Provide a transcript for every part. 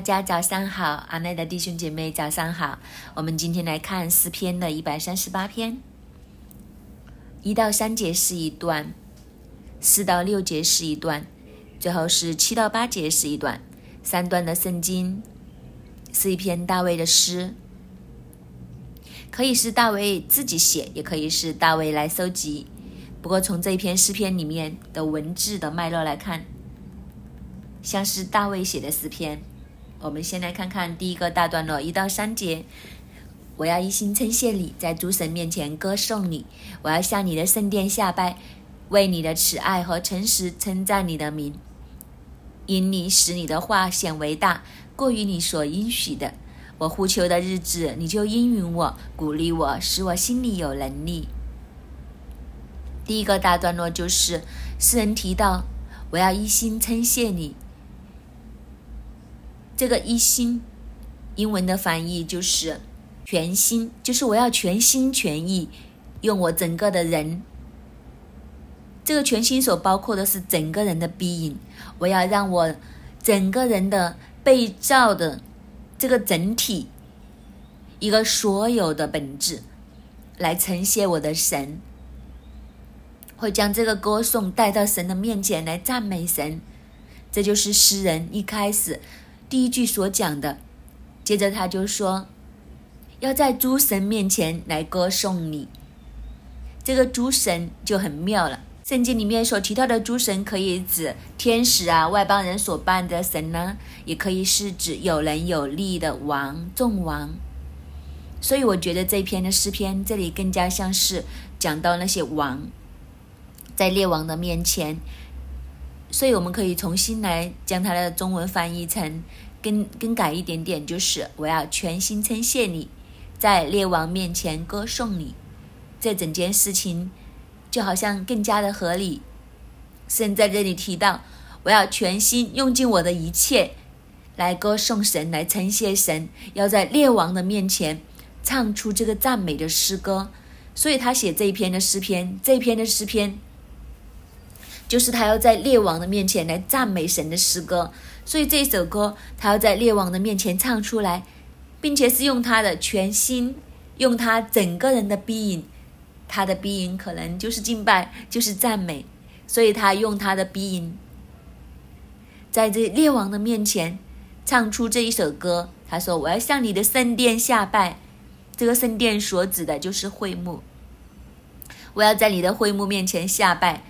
大家早上好，阿奈的弟兄姐妹早上好。我们今天来看诗篇的一百三十八篇，一到三节是一段，四到六节是一段，最后是七到八节是一段。三段的圣经是一篇大卫的诗，可以是大卫自己写，也可以是大卫来收集。不过从这一篇诗篇里面的文字的脉络来看，像是大卫写的诗篇。我们先来看看第一个大段落，一到三节。我要一心称谢你，在诸神面前歌颂你。我要向你的圣殿下拜，为你的慈爱和诚实称赞你的名。因你使你的话显为大，过于你所应许的。我呼求的日子，你就应允我，鼓励我，使我心里有能力。第一个大段落就是诗人提到，我要一心称谢你。这个一心，英文的翻译就是全心，就是我要全心全意用我整个的人。这个全心所包括的是整个人的逼引我要让我整个人的被造的这个整体，一个所有的本质，来呈现我的神，会将这个歌颂带到神的面前来赞美神。这就是诗人一开始。第一句所讲的，接着他就说，要在诸神面前来歌颂你。这个诸神就很妙了。圣经里面所提到的诸神，可以指天使啊、外邦人所拜的神呢，也可以是指有人有力的王、众王。所以我觉得这篇的诗篇，这里更加像是讲到那些王，在列王的面前。所以我们可以重新来将它的中文翻译成更更改一点点，就是我要全心称谢你，在列王面前歌颂你，这整件事情就好像更加的合理。神在这里提到，我要全心用尽我的一切来歌颂神，来称谢神，要在列王的面前唱出这个赞美的诗歌。所以他写这一篇的诗篇，这一篇的诗篇。就是他要在列王的面前来赞美神的诗歌，所以这首歌他要在列王的面前唱出来，并且是用他的全心，用他整个人的 being，他的 being 可能就是敬拜，就是赞美，所以他用他的 being，在这列王的面前唱出这一首歌。他说：“我要向你的圣殿下拜。”这个圣殿所指的就是会幕。我要在你的会幕面前下拜。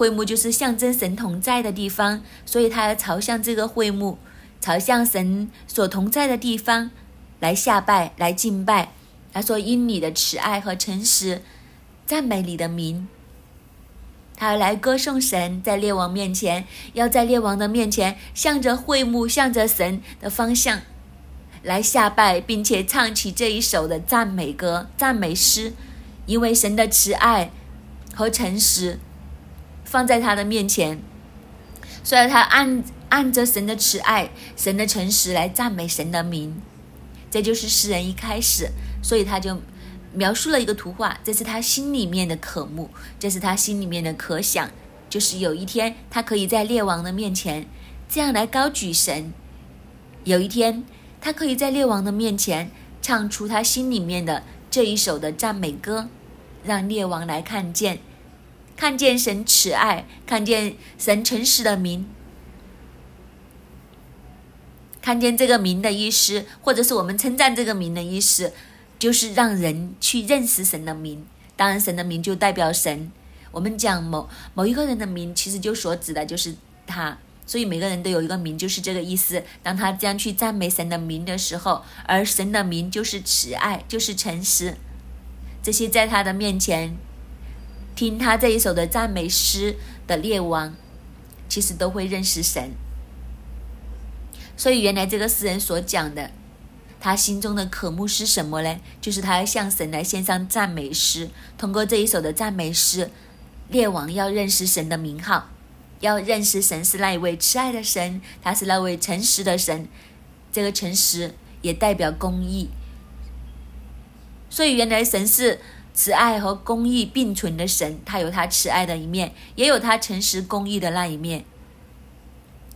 会幕就是象征神同在的地方，所以他要朝向这个会幕，朝向神所同在的地方来下拜、来敬拜。他说：“因你的慈爱和诚实，赞美你的名。”他要来歌颂神，在列王面前，要在列王的面前，向着会幕、向着神的方向来下拜，并且唱起这一首的赞美歌、赞美诗，因为神的慈爱和诚实。放在他的面前，所以他按按着神的慈爱、神的诚实来赞美神的名，这就是诗人一开始，所以他就描述了一个图画，这是他心里面的渴慕，这是他心里面的可想，就是有一天他可以在列王的面前这样来高举神，有一天他可以在列王的面前唱出他心里面的这一首的赞美歌，让列王来看见。看见神慈爱，看见神诚实的名，看见这个名的意思，或者是我们称赞这个名的意思，就是让人去认识神的名。当然，神的名就代表神。我们讲某某一个人的名，其实就所指的就是他。所以每个人都有一个名，就是这个意思。当他这样去赞美神的名的时候，而神的名就是慈爱，就是诚实，这些在他的面前。听他这一首的赞美诗的列王，其实都会认识神。所以原来这个诗人所讲的，他心中的渴慕是什么呢？就是他要向神来献上赞美诗。通过这一首的赞美诗，列王要认识神的名号，要认识神是那一位慈爱的神，他是那位诚实的神。这个诚实也代表公义。所以原来神是。慈爱和公义并存的神，他有他慈爱的一面，也有他诚实公义的那一面。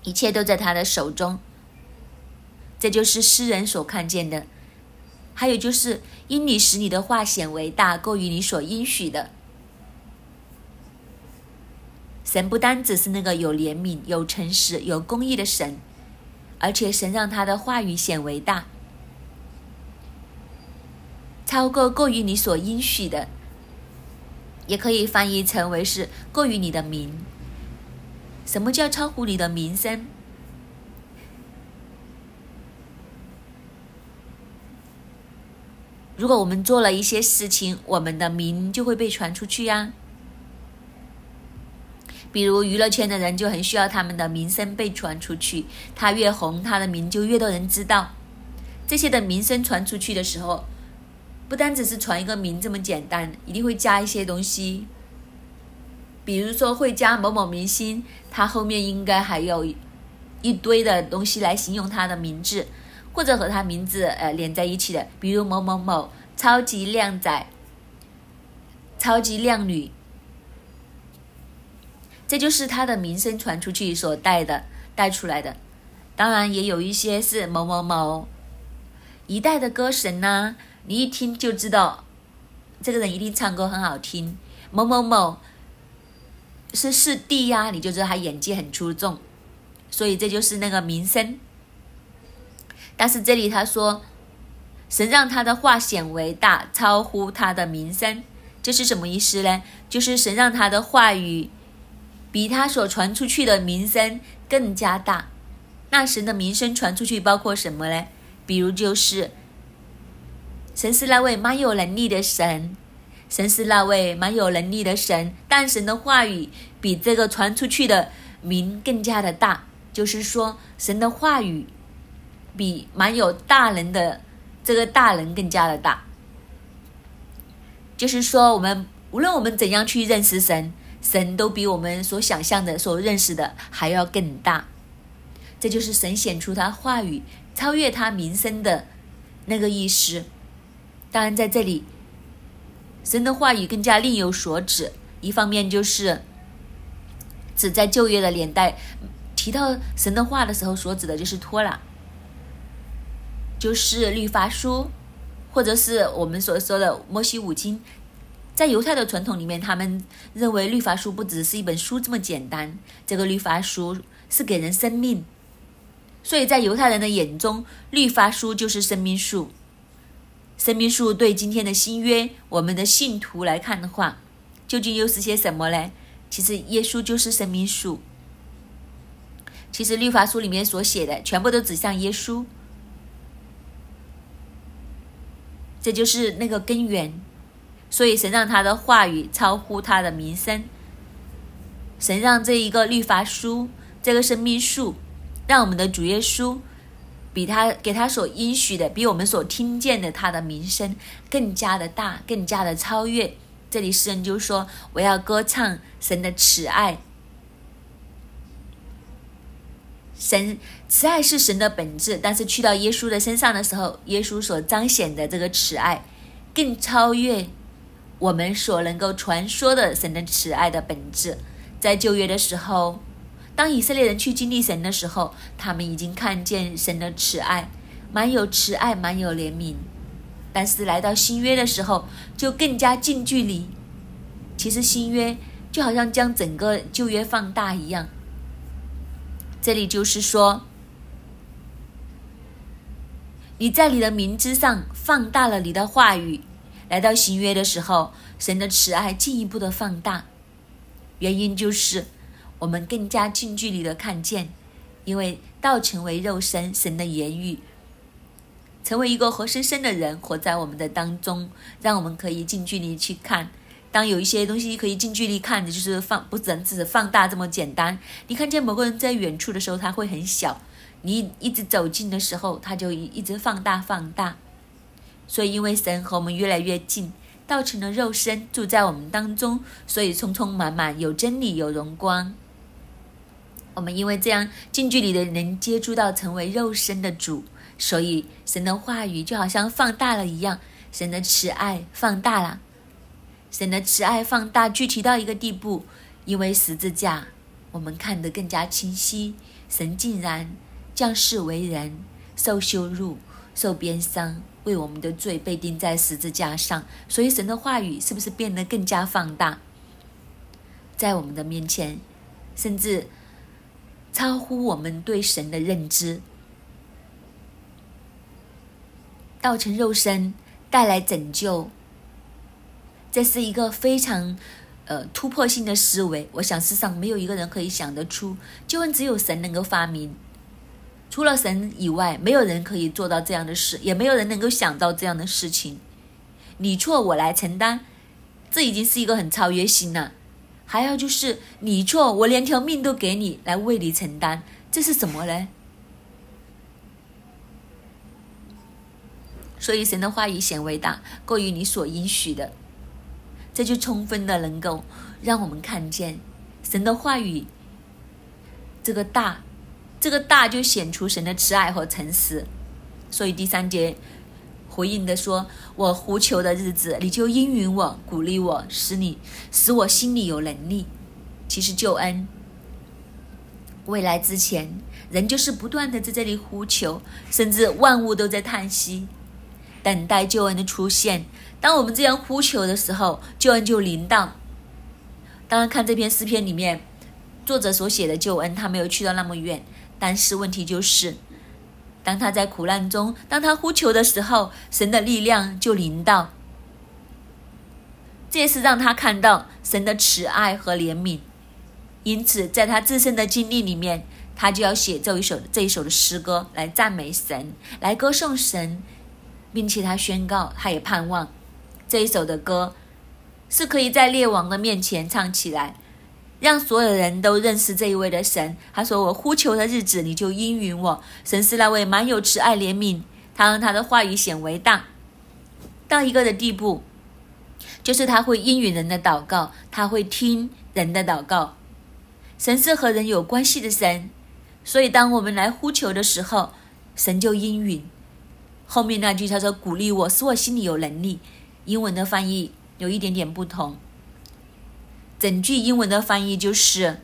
一切都在他的手中。这就是诗人所看见的。还有就是，因你使你的话显为大，过于你所应许的。神不单只是那个有怜悯、有诚实、有公义的神，而且神让他的话语显为大，超过过于你所应许的，也可以翻译成为是过于你的名。什么叫超乎你的名声？如果我们做了一些事情，我们的名就会被传出去呀。比如娱乐圈的人就很需要他们的名声被传出去，他越红，他的名就越多人知道。这些的名声传出去的时候，不单只是传一个名这么简单，一定会加一些东西。比如说会加某某明星，他后面应该还有一堆的东西来形容他的名字。或者和他名字呃连在一起的，比如某某某超级靓仔、超级靓女，这就是他的名声传出去所带的带出来的。当然也有一些是某某某一代的歌神呐，你一听就知道这个人一定唱歌很好听。某某某是四弟呀，你就知道他演技很出众，所以这就是那个名声。但是这里他说，神让他的话显为大，超乎他的名声，这是什么意思呢？就是神让他的话语比他所传出去的名声更加大。那神的名声传出去包括什么呢？比如就是神是那位蛮有能力的神，神是那位蛮有能力的神，但神的话语比这个传出去的名更加的大，就是说神的话语。比蛮有大能的这个大能更加的大，就是说，我们无论我们怎样去认识神，神都比我们所想象的、所认识的还要更大。这就是神显出他话语超越他名声的那个意思。当然，在这里，神的话语更加另有所指。一方面就是指在旧约的年代提到神的话的时候，所指的就是托拉。就是律法书，或者是我们所说的摩西五经，在犹太的传统里面，他们认为律法书不只是一本书这么简单，这个律法书是给人生命，所以在犹太人的眼中，律法书就是生命树。生命树对今天的新约，我们的信徒来看的话，究竟又是些什么呢？其实耶稣就是生命树。其实律法书里面所写的，全部都指向耶稣。这就是那个根源，所以神让他的话语超乎他的名声。神让这一个律法书，这个生命树，让我们的主耶稣比他给他所应许的，比我们所听见的他的名声更加的大，更加的超越。这里诗人就说：“我要歌唱神的慈爱。”神慈爱是神的本质，但是去到耶稣的身上的时候，耶稣所彰显的这个慈爱，更超越我们所能够传说的神的慈爱的本质。在旧约的时候，当以色列人去经历神的时候，他们已经看见神的慈爱，蛮有慈爱，蛮有怜悯。但是来到新约的时候，就更加近距离。其实新约就好像将整个旧约放大一样。这里就是说，你在你的名字上放大了你的话语，来到新约的时候，神的慈爱进一步的放大。原因就是我们更加近距离的看见，因为道成为肉身，神的言语成为一个活生生的人，活在我们的当中，让我们可以近距离去看。当有一些东西可以近距离看的，就是放不只只是放大这么简单。你看见某个人在远处的时候，他会很小；你一直走近的时候，他就一直放大放大。所以，因为神和我们越来越近，道成了肉身，住在我们当中，所以充充满满有真理有荣光。我们因为这样近距离的能接触到成为肉身的主，所以神的话语就好像放大了一样，神的慈爱放大了。神的慈爱放大，具体到一个地步，因为十字架，我们看得更加清晰。神竟然降世为人，受羞辱、受鞭伤，为我们的罪被钉在十字架上。所以神的话语是不是变得更加放大，在我们的面前，甚至超乎我们对神的认知？道成肉身，带来拯救，这是一个非常。呃，突破性的思维，我想世上没有一个人可以想得出，就问只有神能够发明，除了神以外，没有人可以做到这样的事，也没有人能够想到这样的事情。你错我来承担，这已经是一个很超越性了。还要就是你错，我连条命都给你来为你承担，这是什么呢？所以神的话语显伟大，过于你所应许的。这就充分的能够让我们看见神的话语，这个大，这个大就显出神的慈爱和诚实。所以第三节回应的说：“我呼求的日子，你就应允我，鼓励我，使你使我心里有能力。”其实救恩未来之前，人就是不断的在这里呼求，甚至万物都在叹息，等待救恩的出现。当我们这样呼求的时候，救恩就临到。当然，看这篇诗篇里面，作者所写的救恩，他没有去到那么远。但是问题就是，当他在苦难中，当他呼求的时候，神的力量就临到。这是让他看到神的慈爱和怜悯。因此，在他自身的经历里面，他就要写这一首这一首的诗歌来赞美神，来歌颂神，并且他宣告，他也盼望。这一首的歌是可以在列王的面前唱起来，让所有人都认识这一位的神。他说：“我呼求的日子，你就应允我。神是那位满有慈爱怜悯，他让他的话语显为大，到一个的地步，就是他会应允人的祷告，他会听人的祷告。神是和人有关系的神，所以当我们来呼求的时候，神就应允。后面那句他说：鼓励我，使我心里有能力。”英文的翻译有一点点不同。整句英文的翻译就是：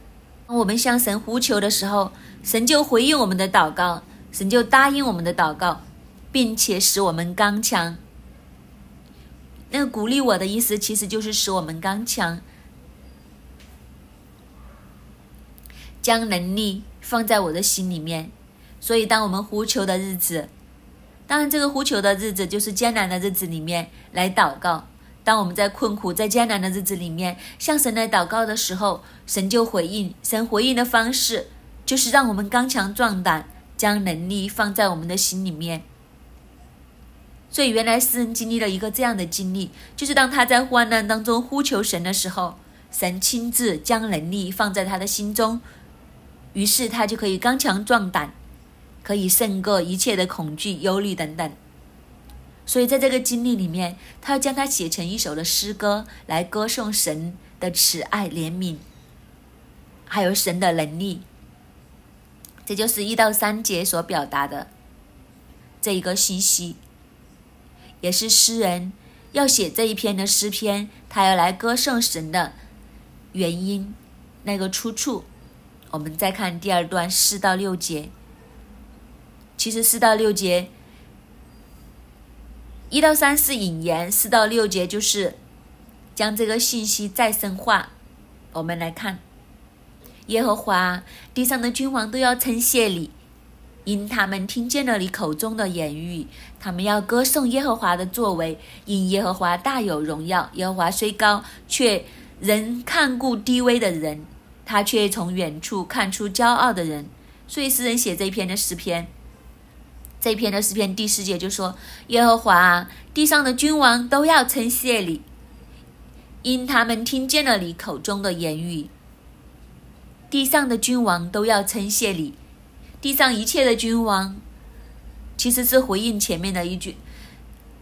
我们向神呼求的时候，神就回应我们的祷告，神就答应我们的祷告，并且使我们刚强。那鼓励我的意思，其实就是使我们刚强，将能力放在我的心里面。所以，当我们呼求的日子，当然，这个呼求的日子就是艰难的日子里面来祷告。当我们在困苦、在艰难的日子里面向神来祷告的时候，神就回应。神回应的方式就是让我们刚强壮胆，将能力放在我们的心里面。所以，原来诗人经历了一个这样的经历，就是当他在患难当中呼求神的时候，神亲自将能力放在他的心中，于是他就可以刚强壮胆。可以胜过一切的恐惧、忧虑等等。所以，在这个经历里面，他要将它写成一首的诗歌，来歌颂神的慈爱、怜悯，还有神的能力。这就是一到三节所表达的这一个信息，也是诗人要写这一篇的诗篇，他要来歌颂神的原因，那个出处。我们再看第二段四到六节。其实四到六节，一到三是引言，四到六节就是将这个信息再深化。我们来看，耶和华地上的君王都要称谢你，因他们听见了你口中的言语，他们要歌颂耶和华的作为，因耶和华大有荣耀。耶和华虽高，却仍看顾低微的人，他却从远处看出骄傲的人。所以诗人写这一篇的诗篇。这篇的诗篇第四节就说：“耶和华，地上的君王都要称谢你，因他们听见了你口中的言语。地上的君王都要称谢你，地上一切的君王，其实是回应前面的一句，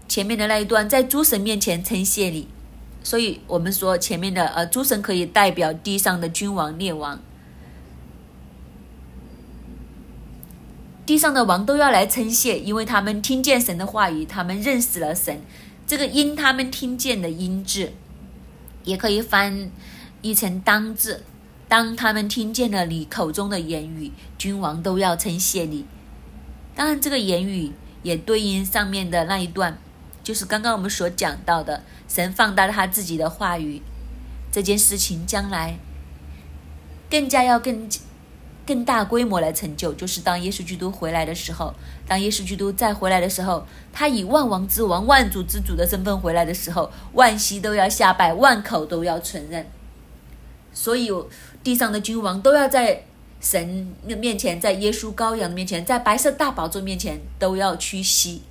前面的那一段，在诸神面前称谢你。所以我们说前面的呃，诸神可以代表地上的君王、列王。”地上的王都要来称谢，因为他们听见神的话语，他们认识了神。这个因他们听见的因字，也可以翻译成当字。当他们听见了你口中的言语，君王都要称谢你。当然，这个言语也对应上面的那一段，就是刚刚我们所讲到的，神放大他自己的话语，这件事情将来更加要更更大规模来成就，就是当耶稣基督回来的时候，当耶稣基督再回来的时候，他以万王之王、万主之主的身份回来的时候，万膝都要下拜，万口都要承认，所以地上的君王都要在。神的面前，在耶稣羔羊的面前，在白色大宝座面前，都要屈膝，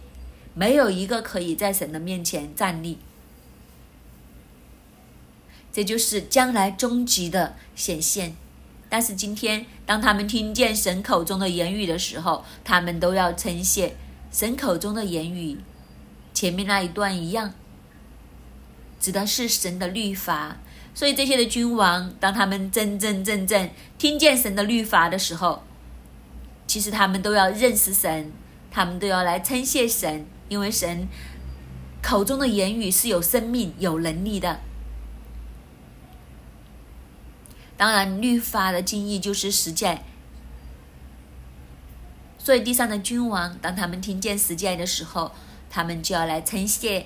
没有一个可以在神的面前站立。这就是将来终极的显现。但是今天，当他们听见神口中的言语的时候，他们都要称谢神口中的言语。前面那一段一样，指的是神的律法。所以这些的君王，当他们真真正正听见神的律法的时候，其实他们都要认识神，他们都要来称谢神，因为神口中的言语是有生命、有能力的。当然，律法的经义就是实践。所以地上的君王，当他们听见实践的时候，他们就要来称谢。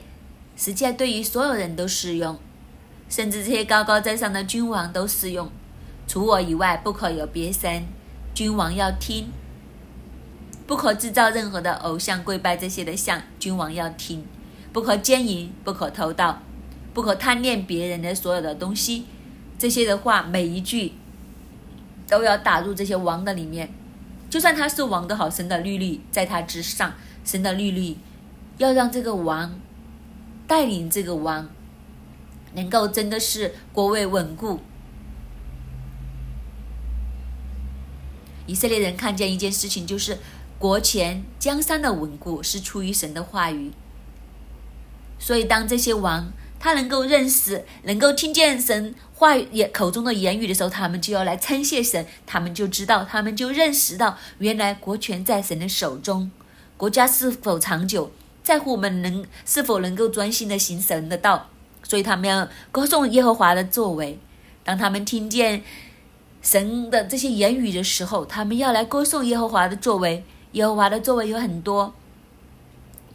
实践对于所有人都适用。甚至这些高高在上的君王都适用，除我以外不可有别神。君王要听，不可制造任何的偶像跪拜这些的像。君王要听，不可奸淫，不可偷盗，不可贪恋别人的所有的东西。这些的话，每一句都要打入这些王的里面。就算他是王的好，神的律律在他之上，神的律律要让这个王带领这个王。能够真的是国位稳固，以色列人看见一件事情，就是国前江山的稳固是出于神的话语。所以，当这些王他能够认识、能够听见神话语口中的言语的时候，他们就要来称谢神，他们就知道，他们就认识到，原来国权在神的手中，国家是否长久，在乎我们能是否能够专心的行神的道。所以他们要歌颂耶和华的作为。当他们听见神的这些言语的时候，他们要来歌颂耶和华的作为。耶和华的作为有很多，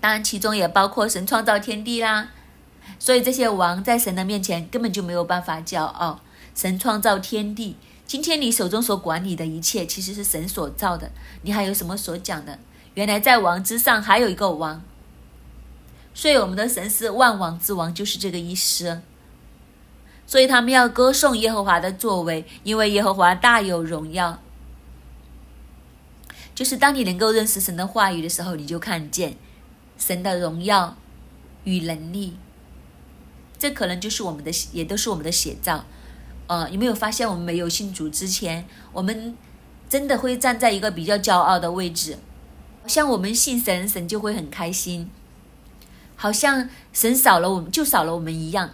当然其中也包括神创造天地啦。所以这些王在神的面前根本就没有办法骄傲。神创造天地，今天你手中所管理的一切其实是神所造的。你还有什么所讲的？原来在王之上还有一个王。所以我们的神是万王之王，就是这个意思。所以他们要歌颂耶和华的作为，因为耶和华大有荣耀。就是当你能够认识神的话语的时候，你就看见神的荣耀与能力。这可能就是我们的，也都是我们的写照。呃，有没有发现，我们没有信主之前，我们真的会站在一个比较骄傲的位置，像我们信神，神就会很开心。好像神少了我们就少了我们一样，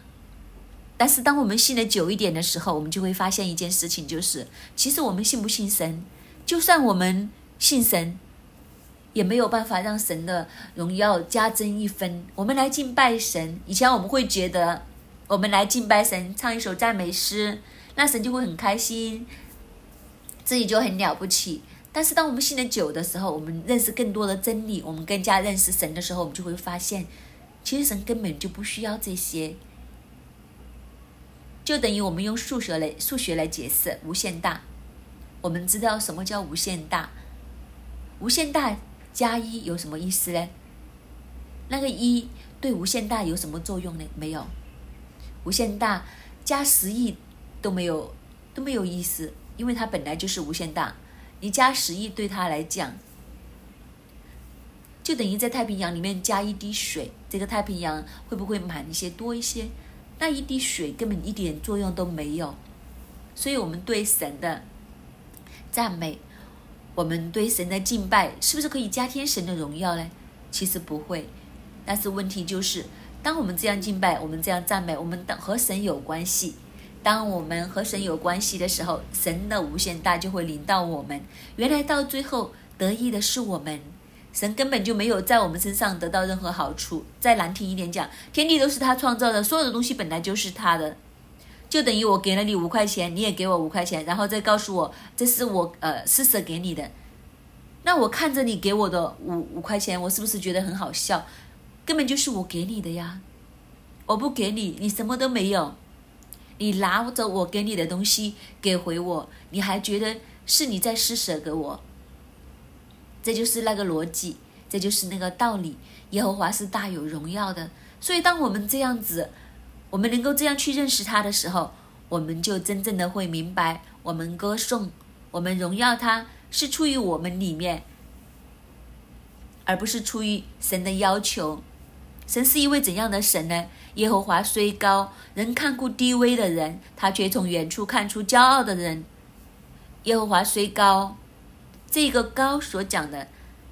但是当我们信的久一点的时候，我们就会发现一件事情，就是其实我们信不信神，就算我们信神，也没有办法让神的荣耀加增一分。我们来敬拜神，以前我们会觉得，我们来敬拜神，唱一首赞美诗，那神就会很开心，自己就很了不起。但是当我们信的久的时候，我们认识更多的真理，我们更加认识神的时候，我们就会发现。其实神根本就不需要这些，就等于我们用数学来数学来解释无限大。我们知道什么叫无限大？无限大加一有什么意思呢？那个一对无限大有什么作用呢？没有。无限大加十亿都没有都没有意思，因为它本来就是无限大。你加十亿对它来讲。就等于在太平洋里面加一滴水，这个太平洋会不会满一些多一些？那一滴水根本一点作用都没有。所以，我们对神的赞美，我们对神的敬拜，是不是可以加添神的荣耀呢？其实不会。但是问题就是，当我们这样敬拜，我们这样赞美，我们和神有关系。当我们和神有关系的时候，神的无限大就会临到我们。原来到最后得意的是我们。神根本就没有在我们身上得到任何好处。再难听一点讲，天地都是他创造的，所有的东西本来就是他的，就等于我给了你五块钱，你也给我五块钱，然后再告诉我这是我呃施舍给你的，那我看着你给我的五五块钱，我是不是觉得很好笑？根本就是我给你的呀！我不给你，你什么都没有。你拿着我给你的东西给回我，你还觉得是你在施舍给我？这就是那个逻辑，这就是那个道理。耶和华是大有荣耀的，所以当我们这样子，我们能够这样去认识他的时候，我们就真正的会明白，我们歌颂，我们荣耀他，是出于我们里面，而不是出于神的要求。神是一位怎样的神呢？耶和华虽高，能看顾低微的人，他却从远处看出骄傲的人。耶和华虽高，这个高所讲的，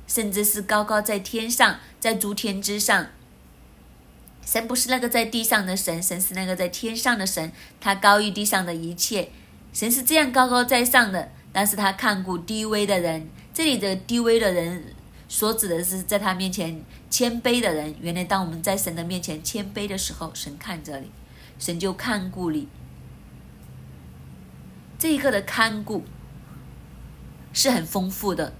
甚至是高高在天上，在诸天之上。神不是那个在地上的神，神是那个在天上的神，他高于地上的一切。神是这样高高在上的，但是他看顾低微的人。这里的低微的人。所指的是在他面前谦卑的人。原来，当我们在神的面前谦卑的时候，神看着你，神就看顾你。这一刻的看顾是很丰富的，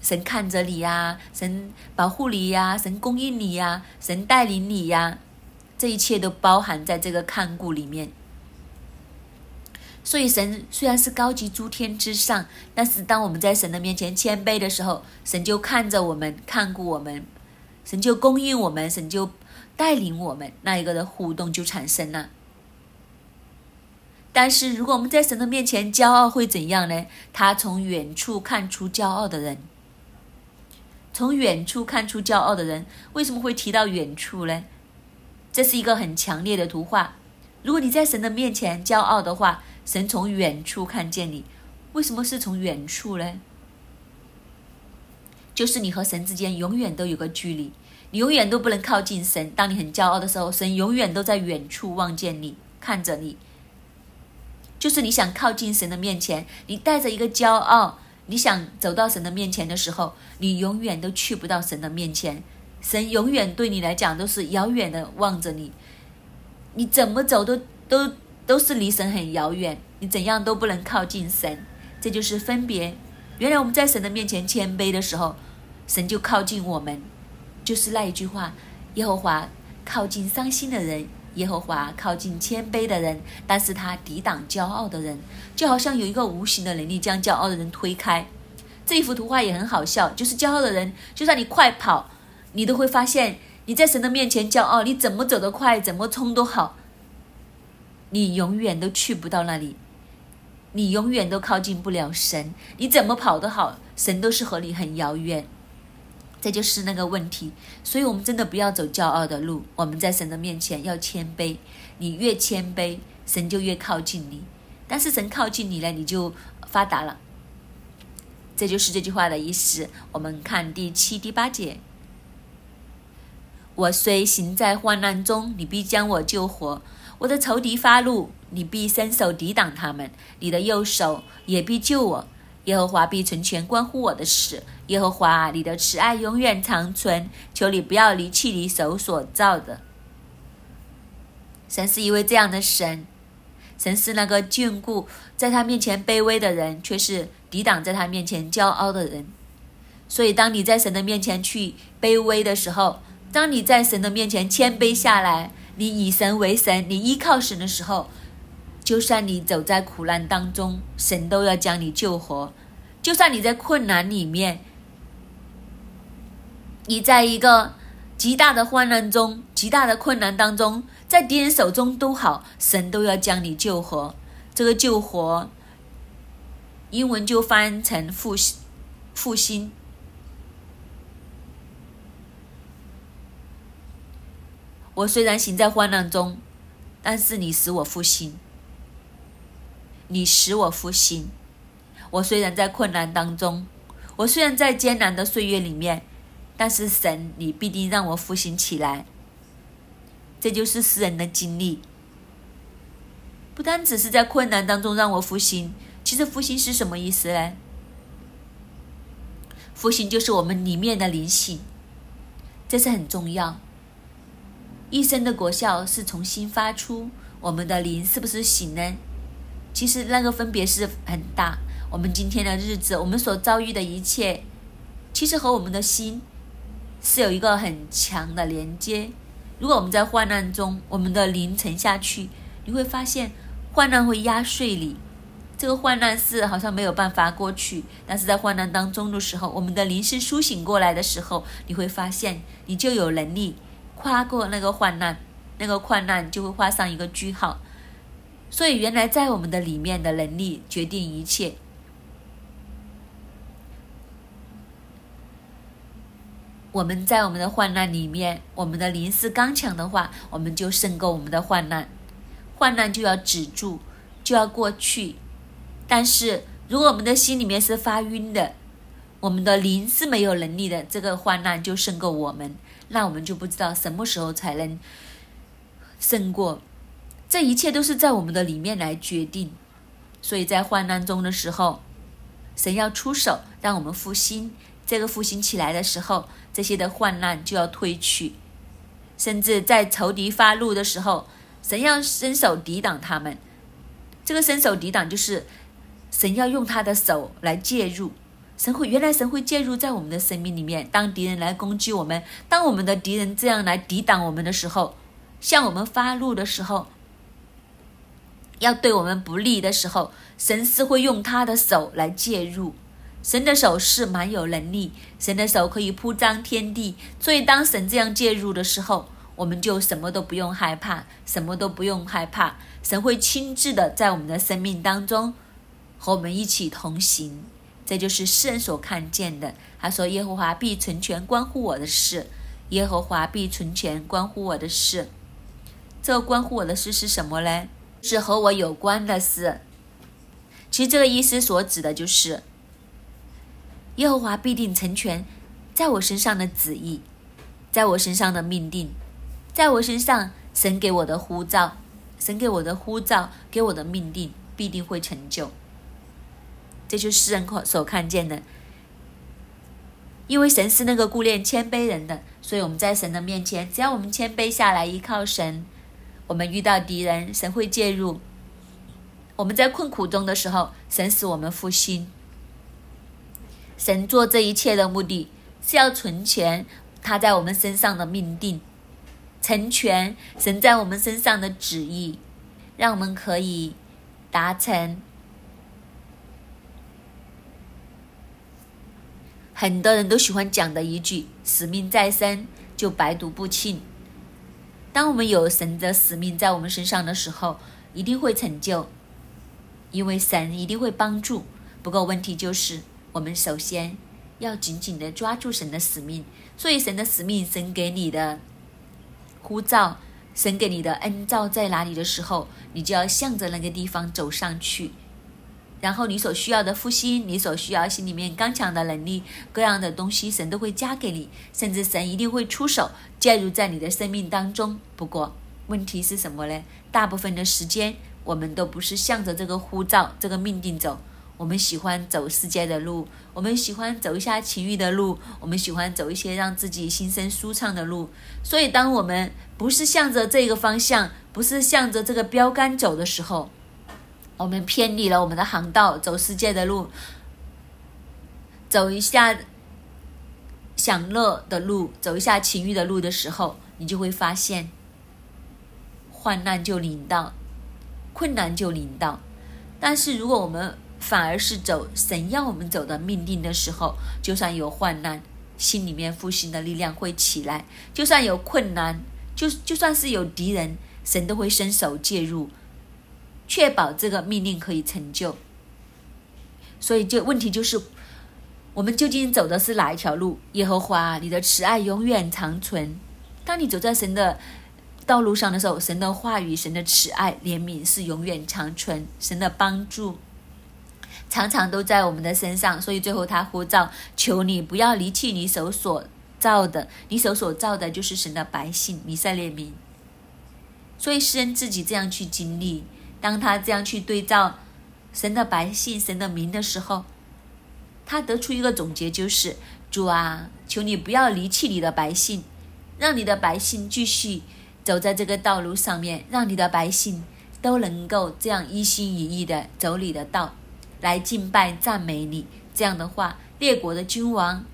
神看着你呀，神保护你呀，神供应你呀，神带领你呀，这一切都包含在这个看顾里面。所以，神虽然是高级诸天之上，但是当我们在神的面前谦卑的时候，神就看着我们，看顾我们，神就供应我们，神就带领我们，那一个的互动就产生了。但是，如果我们在神的面前骄傲，会怎样呢？他从远处看出骄傲的人，从远处看出骄傲的人，为什么会提到远处呢？这是一个很强烈的图画。如果你在神的面前骄傲的话，神从远处看见你，为什么是从远处呢？就是你和神之间永远都有个距离，你永远都不能靠近神。当你很骄傲的时候，神永远都在远处望见你，看着你。就是你想靠近神的面前，你带着一个骄傲，你想走到神的面前的时候，你永远都去不到神的面前。神永远对你来讲都是遥远的望着你，你怎么走都都。都是离神很遥远，你怎样都不能靠近神，这就是分别。原来我们在神的面前谦卑的时候，神就靠近我们，就是那一句话：耶和华靠近伤心的人，耶和华靠近谦卑的人，但是他抵挡骄傲的人，就好像有一个无形的能力将骄傲的人推开。这一幅图画也很好笑，就是骄傲的人，就算你快跑，你都会发现你在神的面前骄傲，你怎么走得快，怎么冲都好。你永远都去不到那里，你永远都靠近不了神。你怎么跑得好，神都是和你很遥远。这就是那个问题。所以，我们真的不要走骄傲的路。我们在神的面前要谦卑。你越谦卑，神就越靠近你。但是，神靠近你了，你就发达了。这就是这句话的意思。我们看第七、第八节：我虽行在患难中，你必将我救活。我的仇敌发怒，你必伸手抵挡他们；你的右手也必救我。耶和华必成全关乎我的事。耶和华，你的慈爱永远长存，求你不要离弃你手所造的。神是一位这样的神，神是那个眷顾在他面前卑微的人，却是抵挡在他面前骄傲的人。所以，当你在神的面前去卑微的时候，当你在神的面前谦卑下来。你以神为神，你依靠神的时候，就算你走在苦难当中，神都要将你救活；就算你在困难里面，你在一个极大的患难中、极大的困难当中，在敌人手中都好，神都要将你救活。这个救活，英文就翻成复兴复兴。我虽然行在患难中，但是你使我复兴。你使我复兴。我虽然在困难当中，我虽然在艰难的岁月里面，但是神，你必定让我复兴起来。这就是诗人的经历。不单只是在困难当中让我复兴，其实复兴是什么意思呢？复兴就是我们里面的灵性，这是很重要。一生的果效是从心发出，我们的灵是不是醒呢？其实那个分别是很大。我们今天的日子，我们所遭遇的一切，其实和我们的心是有一个很强的连接。如果我们在患难中，我们的灵沉下去，你会发现患难会压碎你。这个患难是好像没有办法过去，但是在患难当中的时候，我们的灵是苏醒过来的时候，你会发现你就有能力跨过那个患难，那个患难就会画上一个句号。所以，原来在我们的里面的能力决定一切。我们在我们的患难里面，我们的灵是刚强的话，我们就胜过我们的患难，患难就要止住，就要过去。但是如果我们的心里面是发晕的，我们的灵是没有能力的，这个患难就胜过我们，那我们就不知道什么时候才能胜过。这一切都是在我们的里面来决定，所以在患难中的时候，神要出手，让我们复兴。这个复兴起来的时候，这些的患难就要退去，甚至在仇敌发怒的时候，神要伸手抵挡他们。这个伸手抵挡，就是神要用他的手来介入。神会原来神会介入在我们的生命里面，当敌人来攻击我们，当我们的敌人这样来抵挡我们的时候，向我们发怒的时候。要对我们不利的时候，神是会用他的手来介入。神的手是蛮有能力，神的手可以铺张天地。所以当神这样介入的时候，我们就什么都不用害怕，什么都不用害怕。神会亲自的在我们的生命当中和我们一起同行。这就是世人所看见的。他说：“耶和华必成全关乎我的事，耶和华必成全关乎我的事。”这关乎我的事是什么呢？是和我有关的事。其实这个意思所指的就是，耶和华必定成全在我身上的旨意，在我身上的命定，在我身上神给我的呼召，神给我的呼召，给我的命定必定会成就。这就是世人所看见的，因为神是那个顾念谦卑人的，所以我们在神的面前，只要我们谦卑下来，依靠神。我们遇到敌人，神会介入；我们在困苦中的时候，神使我们复兴。神做这一切的目的是要存全他在我们身上的命定，成全神在我们身上的旨意，让我们可以达成。很多人都喜欢讲的一句：“使命在身，就百毒不侵。”当我们有神的使命在我们身上的时候，一定会成就，因为神一定会帮助。不过问题就是，我们首先要紧紧的抓住神的使命。所以神的使命，神给你的呼召，神给你的恩召在哪里的时候，你就要向着那个地方走上去。然后你所需要的复兴，你所需要心里面刚强的能力，各样的东西，神都会加给你，甚至神一定会出手介入在你的生命当中。不过问题是什么呢？大部分的时间我们都不是向着这个呼召、这个命定走，我们喜欢走世界的路，我们喜欢走一下情欲的路，我们喜欢走一些让自己心生舒畅的路。所以当我们不是向着这个方向，不是向着这个标杆走的时候，我们偏离了我们的航道，走世界的路，走一下享乐的路，走一下情欲的路的时候，你就会发现，患难就临到，困难就临到。但是如果我们反而是走神要我们走的命定的时候，就算有患难，心里面复兴的力量会起来；就算有困难，就就算是有敌人，神都会伸手介入。确保这个命令可以成就，所以就问题就是，我们究竟走的是哪一条路？耶和华，你的慈爱永远长存。当你走在神的道路上的时候，神的话语、神的慈爱、怜悯是永远长存，神的帮助常常都在我们的身上。所以最后他呼召：求你不要离弃你手所造的，你手所造的就是神的百姓，弥赛列民。所以诗人自己这样去经历。当他这样去对照神的百姓、神的名的时候，他得出一个总结，就是主啊，求你不要离弃你的百姓，让你的百姓继续走在这个道路上面，让你的百姓都能够这样一心一意的走你的道，来敬拜赞美你。这样的话，列国的君王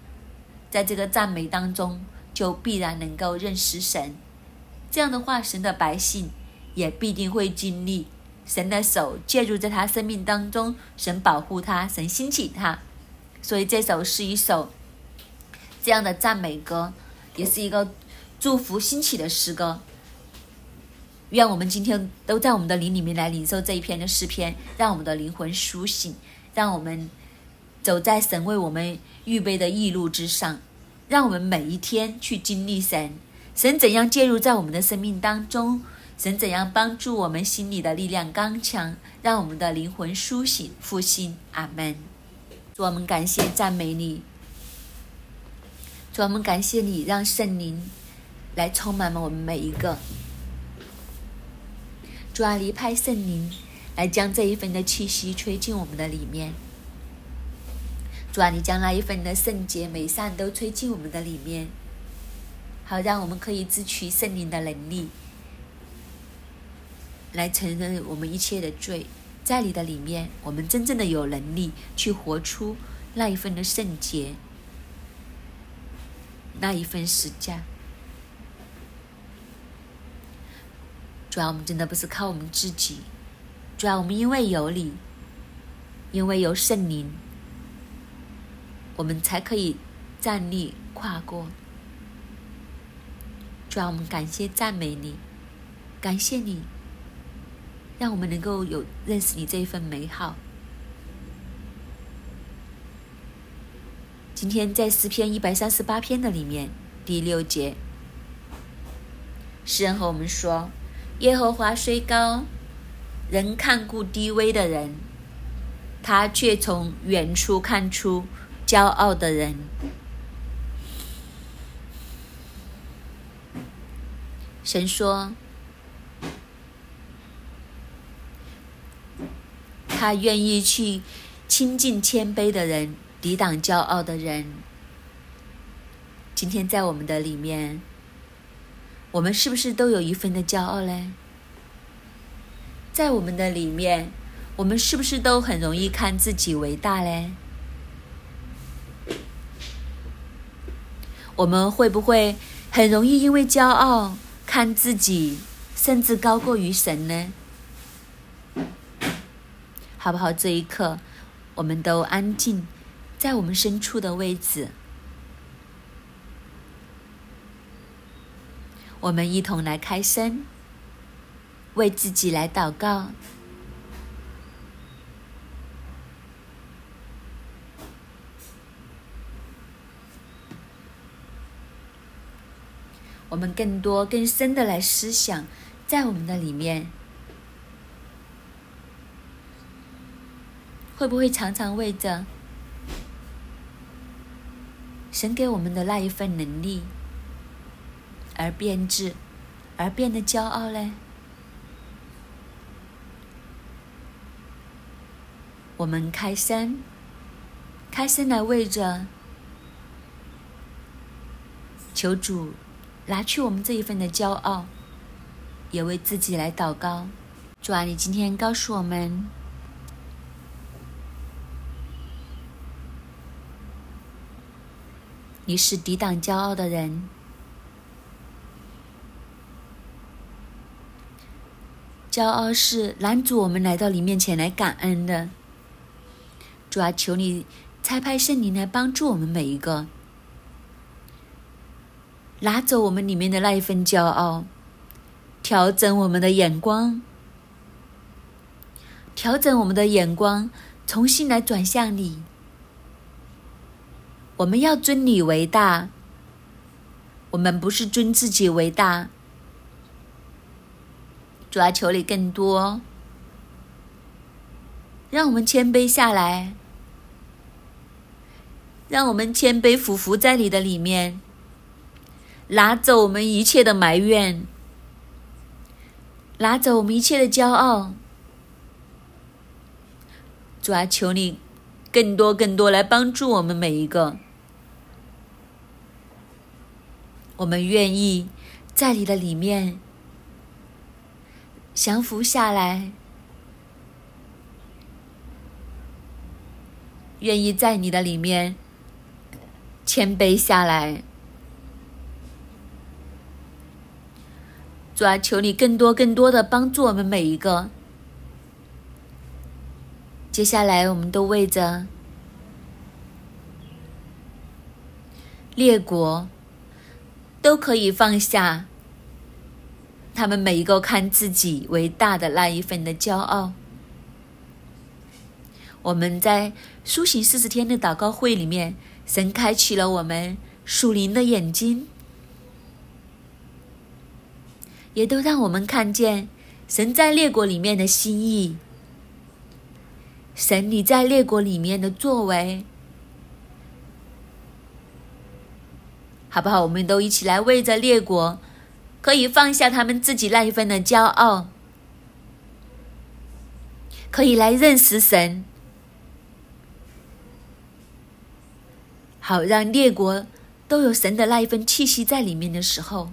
在这个赞美当中，就必然能够认识神。这样的话，神的百姓也必定会经历神的手介入在他生命当中，神保护他，神兴起他。所以这首是一首这样的赞美歌，也是一个祝福兴起的诗歌。愿我们今天都在我们的灵里面来领受这一篇的诗篇，让我们的灵魂苏醒，让我们走在神为我们预备的义路之上，让我们每一天去经历神。神怎样介入在我们的生命当中？神怎样帮助我们心里的力量刚强，让我们的灵魂苏醒复兴？阿门。主，我们感谢赞美你。主，我们感谢你，让圣灵来充满我们每一个。主啊，离派圣灵来将这一份的气息吹进我们的里面。主啊，你将那一份的圣洁美善都吹进我们的里面。好，让我们可以自取圣灵的能力，来承认我们一切的罪，在你的里面，我们真正的有能力去活出那一份的圣洁，那一份实价。主要我们真的不是靠我们自己，主要我们因为有你，因为有圣灵，我们才可以站立跨过。主要我们感谢赞美你，感谢你，让我们能够有认识你这一份美好。今天在诗篇一百三十八篇的里面第六节，诗人和我们说：“耶和华虽高，仍看顾低微的人，他却从远处看出骄傲的人。”神说：“他愿意去亲近谦卑的人，抵挡骄傲的人。今天在我们的里面，我们是不是都有一份的骄傲嘞？在我们的里面，我们是不是都很容易看自己为大嘞？我们会不会很容易因为骄傲？”看自己，甚至高过于神呢，好不好？这一刻，我们都安静，在我们深处的位置，我们一同来开声，为自己来祷告。我们更多、更深的来思想，在我们的里面，会不会常常为着神给我们的那一份能力而变质，而变得骄傲呢？我们开声，开声来为着求主。拿去我们这一份的骄傲，也为自己来祷告。主啊，你今天告诉我们，你是抵挡骄傲的人，骄傲是拦阻我们来到你面前来感恩的。主啊，求你差派圣灵来帮助我们每一个。拿走我们里面的那一份骄傲，调整我们的眼光，调整我们的眼光，重新来转向你。我们要尊你为大，我们不是尊自己为大。主要求你更多，让我们谦卑下来，让我们谦卑俯伏在你的里面。拿走我们一切的埋怨，拿走我们一切的骄傲，主啊，求你更多更多来帮助我们每一个。我们愿意在你的里面降服下来，愿意在你的里面谦卑下来。主啊，求你更多、更多的帮助我们每一个。接下来，我们都为着列国都可以放下他们每一个看自己为大的那一份的骄傲。我们在苏醒四十天的祷告会里面，神开启了我们属灵的眼睛。也都让我们看见神在列国里面的心意，神你在列国里面的作为，好不好？我们都一起来为着列国，可以放下他们自己那一份的骄傲，可以来认识神，好让列国都有神的那一份气息在里面的时候。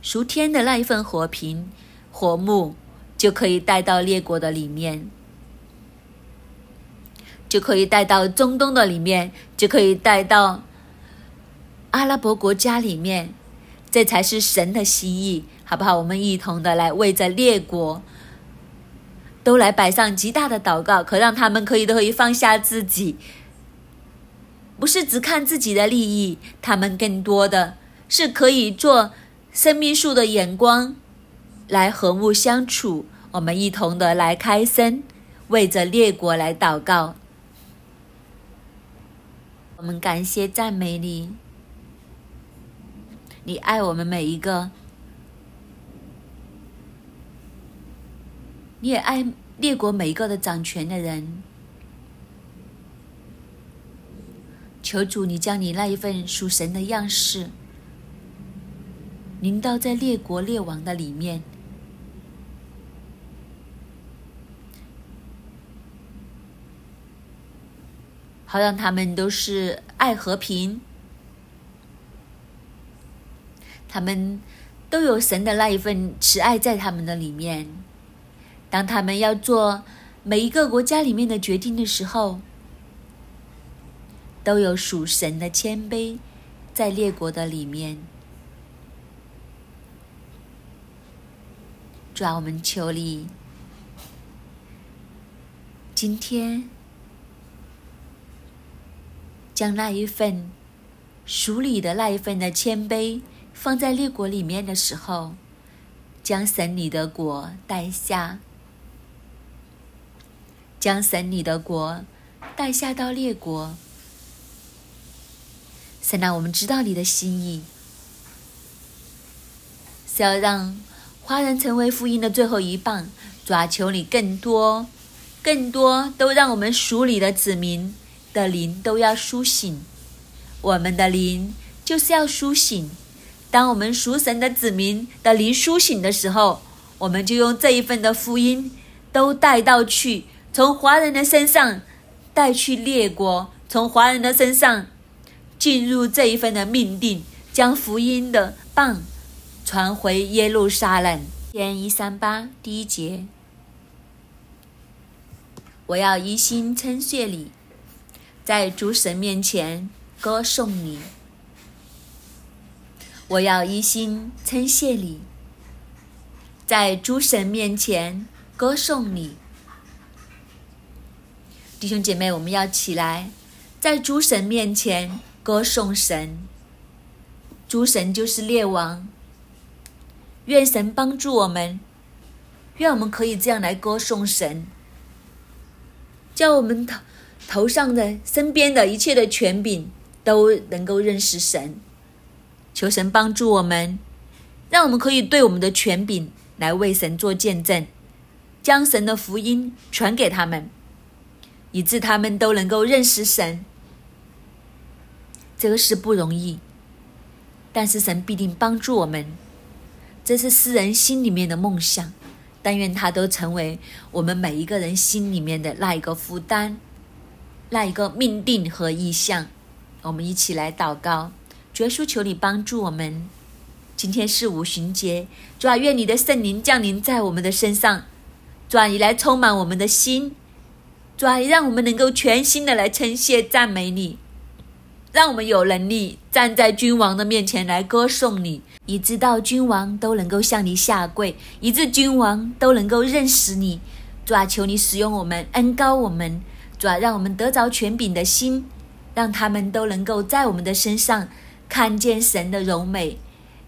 属天的那一份和平、和睦，就可以带到列国的里面，就可以带到中东的里面，就可以带到阿拉伯国家里面。这才是神的心意，好不好？我们一同的来为着列国，都来摆上极大的祷告，可让他们可以都可以放下自己，不是只看自己的利益，他们更多的是可以做。生命树的眼光，来和睦相处。我们一同的来开声，为着列国来祷告。我们感谢赞美你，你爱我们每一个，你也爱列国每一个的掌权的人。求主，你将你那一份属神的样式。临到在列国列王的里面，好让他们都是爱和平，他们都有神的那一份慈爱在他们的里面。当他们要做每一个国家里面的决定的时候，都有属神的谦卑在列国的里面。主啊，我们求你，今天将那一份属你的那一份的谦卑放在列国里面的时候，将神你的国带下，将神你的国带下到列国。神啊，我们知道你的心意是要让。华人成为福音的最后一棒，抓，求你更多、更多，都让我们属你的子民的灵都要苏醒。我们的灵就是要苏醒。当我们属神的子民的灵苏醒的时候，我们就用这一份的福音都带到去，从华人的身上带去列国，从华人的身上进入这一份的命定，将福音的棒。传回耶路撒冷，天一三八第一节。我要一心称谢你，在诸神面前歌颂你。我要一心称谢你，在诸神面前歌颂你。弟兄姐妹，我们要起来，在诸神面前歌颂神。诸神就是列王。愿神帮助我们，愿我们可以这样来歌颂神，叫我们头头上的、身边的一切的权柄都能够认识神。求神帮助我们，让我们可以对我们的权柄来为神做见证，将神的福音传给他们，以致他们都能够认识神。这个是不容易，但是神必定帮助我们。这是诗人心里面的梦想，但愿他都成为我们每一个人心里面的那一个负担，那一个命定和意向。我们一起来祷告，主耶稣，求你帮助我们。今天是五旬节，主啊，愿你的圣灵降临在我们的身上，主啊，你来充满我们的心，主啊，让我们能够全心的来称谢赞美你。让我们有能力站在君王的面前来歌颂你，以致到君王都能够向你下跪，以致君王都能够认识你。主啊，求你使用我们，恩高我们。主啊，让我们得着权柄的心，让他们都能够在我们的身上看见神的柔美，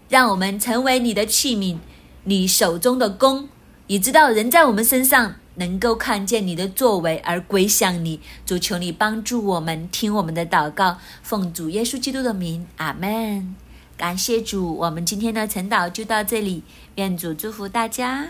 让我们成为你的器皿，你手中的弓，你知道人在我们身上。能够看见你的作为而归向你，主求你帮助我们听我们的祷告，奉主耶稣基督的名，阿门。感谢主，我们今天的晨祷就到这里，愿主祝福大家。